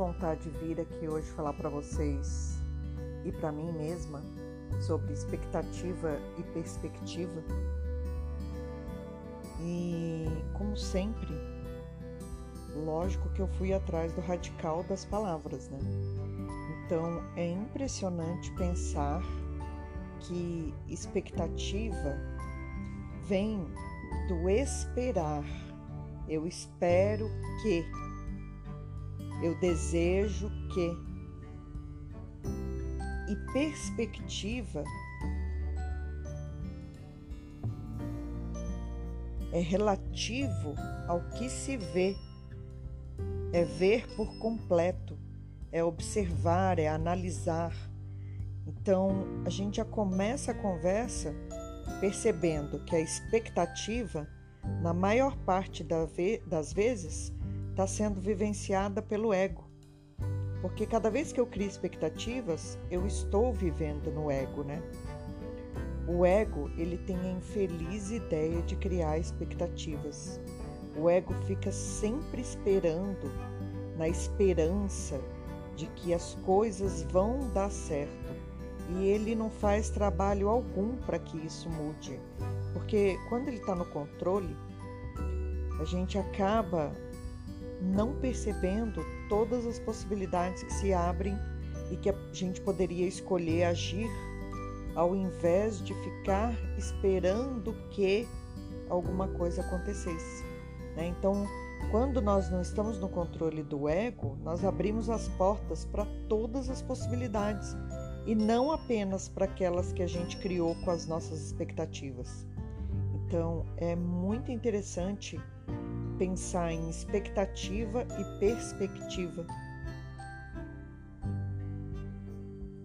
vontade de vir aqui hoje falar para vocês e para mim mesma sobre expectativa e perspectiva. E, como sempre, lógico que eu fui atrás do radical das palavras, né? Então é impressionante pensar que expectativa vem do esperar. Eu espero que, eu desejo que. E perspectiva é relativo ao que se vê, é ver por completo, é observar, é analisar. Então a gente já começa a conversa percebendo que a expectativa, na maior parte das vezes, está sendo vivenciada pelo ego. Porque cada vez que eu crio expectativas, eu estou vivendo no ego, né? O ego, ele tem a infeliz ideia de criar expectativas. O ego fica sempre esperando, na esperança de que as coisas vão dar certo. E ele não faz trabalho algum para que isso mude. Porque quando ele está no controle, a gente acaba não percebendo todas as possibilidades que se abrem e que a gente poderia escolher agir ao invés de ficar esperando que alguma coisa acontecesse. Né? Então, quando nós não estamos no controle do ego, nós abrimos as portas para todas as possibilidades e não apenas para aquelas que a gente criou com as nossas expectativas. Então, é muito interessante pensar em expectativa e perspectiva.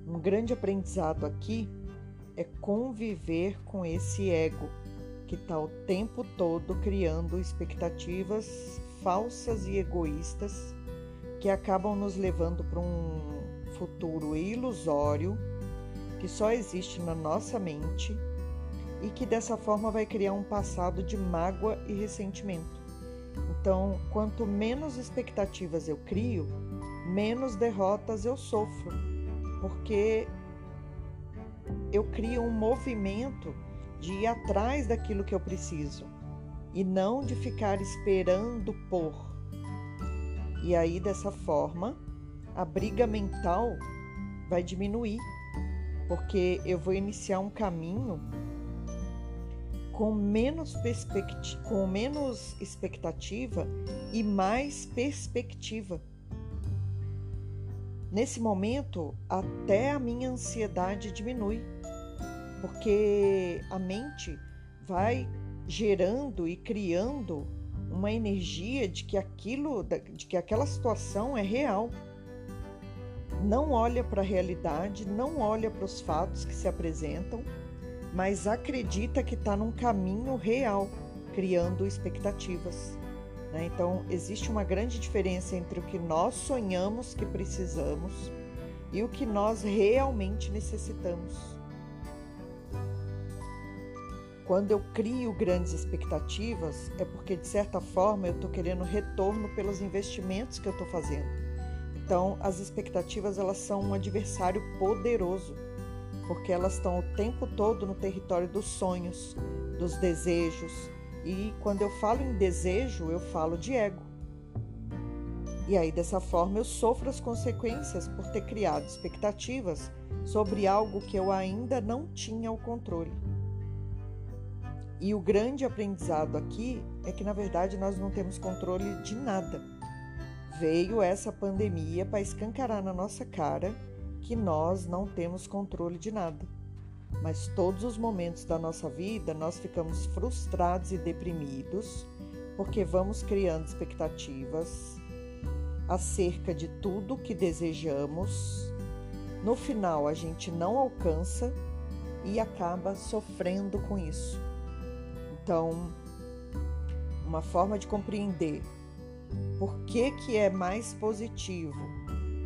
Um grande aprendizado aqui é conviver com esse ego que está o tempo todo criando expectativas falsas e egoístas que acabam nos levando para um futuro ilusório que só existe na nossa mente e que dessa forma vai criar um passado de mágoa e ressentimento. Então, quanto menos expectativas eu crio, menos derrotas eu sofro, porque eu crio um movimento de ir atrás daquilo que eu preciso e não de ficar esperando por. E aí, dessa forma, a briga mental vai diminuir, porque eu vou iniciar um caminho com menos, com menos expectativa e mais perspectiva. Nesse momento, até a minha ansiedade diminui, porque a mente vai gerando e criando uma energia de que aquilo, de que aquela situação é real. Não olha para a realidade, não olha para os fatos que se apresentam, mas acredita que está num caminho real, criando expectativas. Né? Então, existe uma grande diferença entre o que nós sonhamos que precisamos e o que nós realmente necessitamos. Quando eu crio grandes expectativas, é porque de certa forma eu estou querendo retorno pelos investimentos que eu estou fazendo. Então, as expectativas elas são um adversário poderoso, porque elas estão o tempo todo no território dos sonhos, dos desejos, e quando eu falo em desejo, eu falo de ego. E aí, dessa forma, eu sofro as consequências por ter criado expectativas sobre algo que eu ainda não tinha o controle. E o grande aprendizado aqui é que, na verdade, nós não temos controle de nada. Veio essa pandemia para escancarar na nossa cara que nós não temos controle de nada mas todos os momentos da nossa vida nós ficamos frustrados e deprimidos porque vamos criando expectativas acerca de tudo que desejamos. No final, a gente não alcança e acaba sofrendo com isso. Então, uma forma de compreender por que, que é mais positivo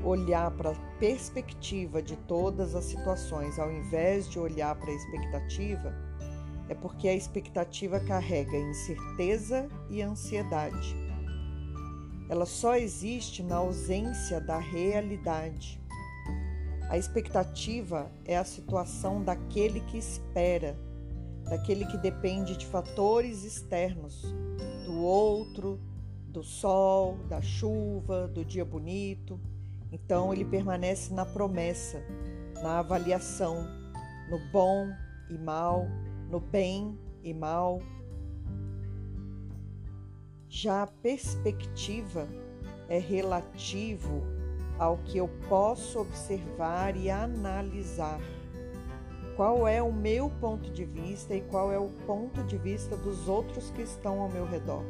olhar para a perspectiva de todas as situações ao invés de olhar para a expectativa, é porque a expectativa carrega incerteza e ansiedade. ela só existe na ausência da realidade. A expectativa é a situação daquele que espera, daquele que depende de fatores externos, do outro, do sol, da chuva, do dia bonito. Então ele permanece na promessa, na avaliação, no bom e mal, no bem e mal, já a perspectiva é relativo ao que eu posso observar e analisar. Qual é o meu ponto de vista e qual é o ponto de vista dos outros que estão ao meu redor?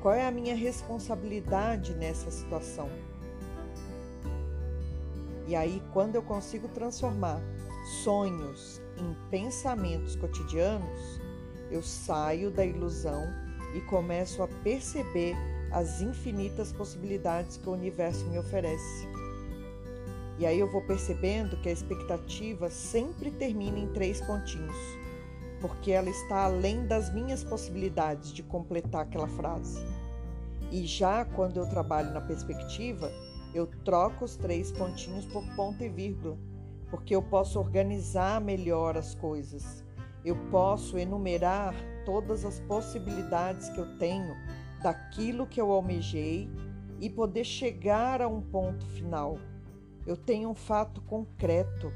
Qual é a minha responsabilidade nessa situação? E aí, quando eu consigo transformar sonhos em pensamentos cotidianos, eu saio da ilusão e começo a perceber as infinitas possibilidades que o universo me oferece. E aí eu vou percebendo que a expectativa sempre termina em três pontinhos, porque ela está além das minhas possibilidades de completar aquela frase. E já quando eu trabalho na perspectiva, eu troco os três pontinhos por ponto e vírgula, porque eu posso organizar melhor as coisas. Eu posso enumerar todas as possibilidades que eu tenho daquilo que eu almejei e poder chegar a um ponto final. Eu tenho um fato concreto.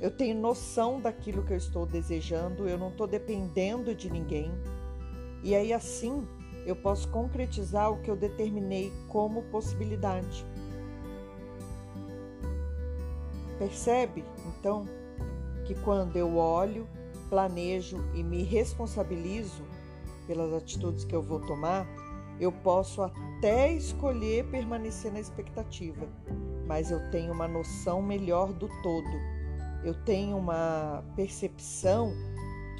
Eu tenho noção daquilo que eu estou desejando, eu não estou dependendo de ninguém. E aí assim eu posso concretizar o que eu determinei como possibilidade. Percebe, então, que quando eu olho planejo e me responsabilizo pelas atitudes que eu vou tomar, eu posso até escolher permanecer na expectativa, mas eu tenho uma noção melhor do todo. Eu tenho uma percepção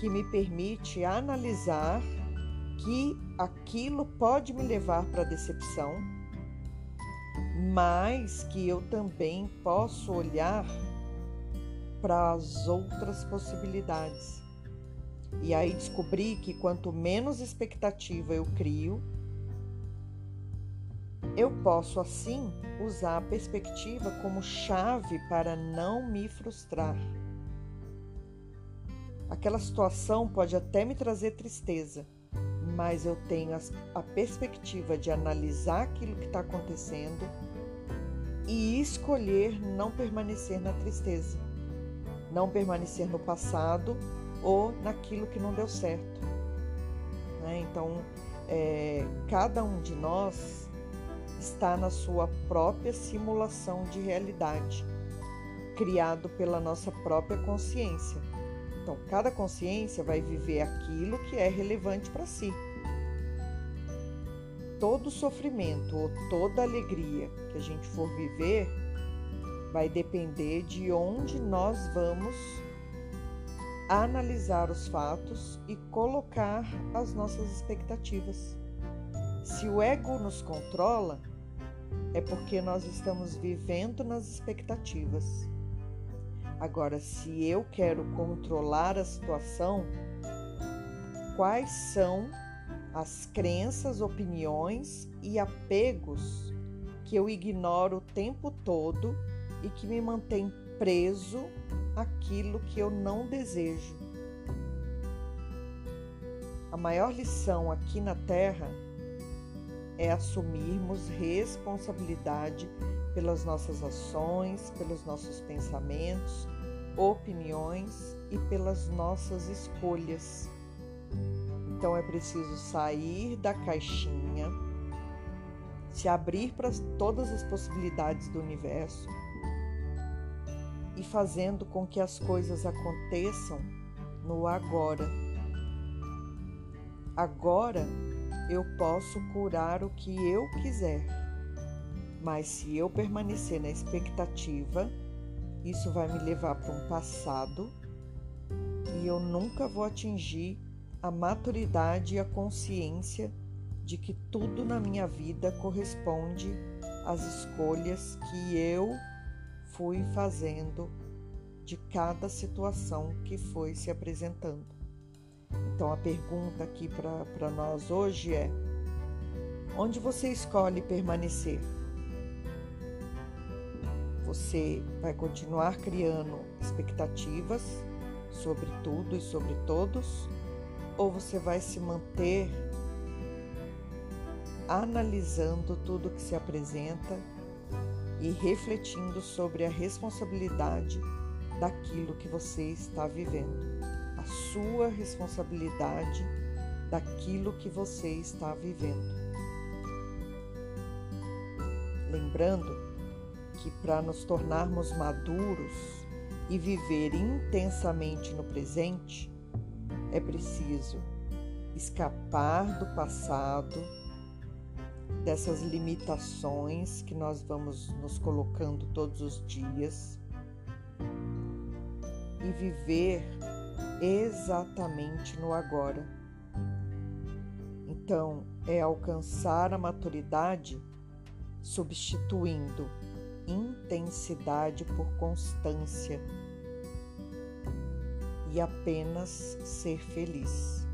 que me permite analisar que aquilo pode me levar para decepção, mas que eu também posso olhar para as outras possibilidades. E aí descobri que quanto menos expectativa eu crio, eu posso assim usar a perspectiva como chave para não me frustrar. Aquela situação pode até me trazer tristeza, mas eu tenho a perspectiva de analisar aquilo que está acontecendo e escolher não permanecer na tristeza não permanecer no passado ou naquilo que não deu certo. Né? Então, é, cada um de nós está na sua própria simulação de realidade, criado pela nossa própria consciência. Então, cada consciência vai viver aquilo que é relevante para si. Todo sofrimento ou toda alegria que a gente for viver vai depender de onde nós vamos analisar os fatos e colocar as nossas expectativas. Se o ego nos controla, é porque nós estamos vivendo nas expectativas. Agora, se eu quero controlar a situação, quais são as crenças, opiniões e apegos que eu ignoro o tempo todo e que me mantém preso àquilo que eu não desejo. A maior lição aqui na Terra é assumirmos responsabilidade pelas nossas ações, pelos nossos pensamentos, opiniões e pelas nossas escolhas. Então é preciso sair da caixinha, se abrir para todas as possibilidades do universo e fazendo com que as coisas aconteçam no agora. Agora eu posso curar o que eu quiser, mas se eu permanecer na expectativa, isso vai me levar para um passado e eu nunca vou atingir a maturidade e a consciência de que tudo na minha vida corresponde às escolhas que eu fui fazendo de cada situação que foi se apresentando. Então, a pergunta aqui para nós hoje é: onde você escolhe permanecer? Você vai continuar criando expectativas sobre tudo e sobre todos? Ou você vai se manter analisando tudo que se apresenta e refletindo sobre a responsabilidade daquilo que você está vivendo, a sua responsabilidade daquilo que você está vivendo. Lembrando que para nos tornarmos maduros e viver intensamente no presente, é preciso escapar do passado, dessas limitações que nós vamos nos colocando todos os dias e viver exatamente no agora. Então, é alcançar a maturidade substituindo intensidade por constância e apenas ser feliz.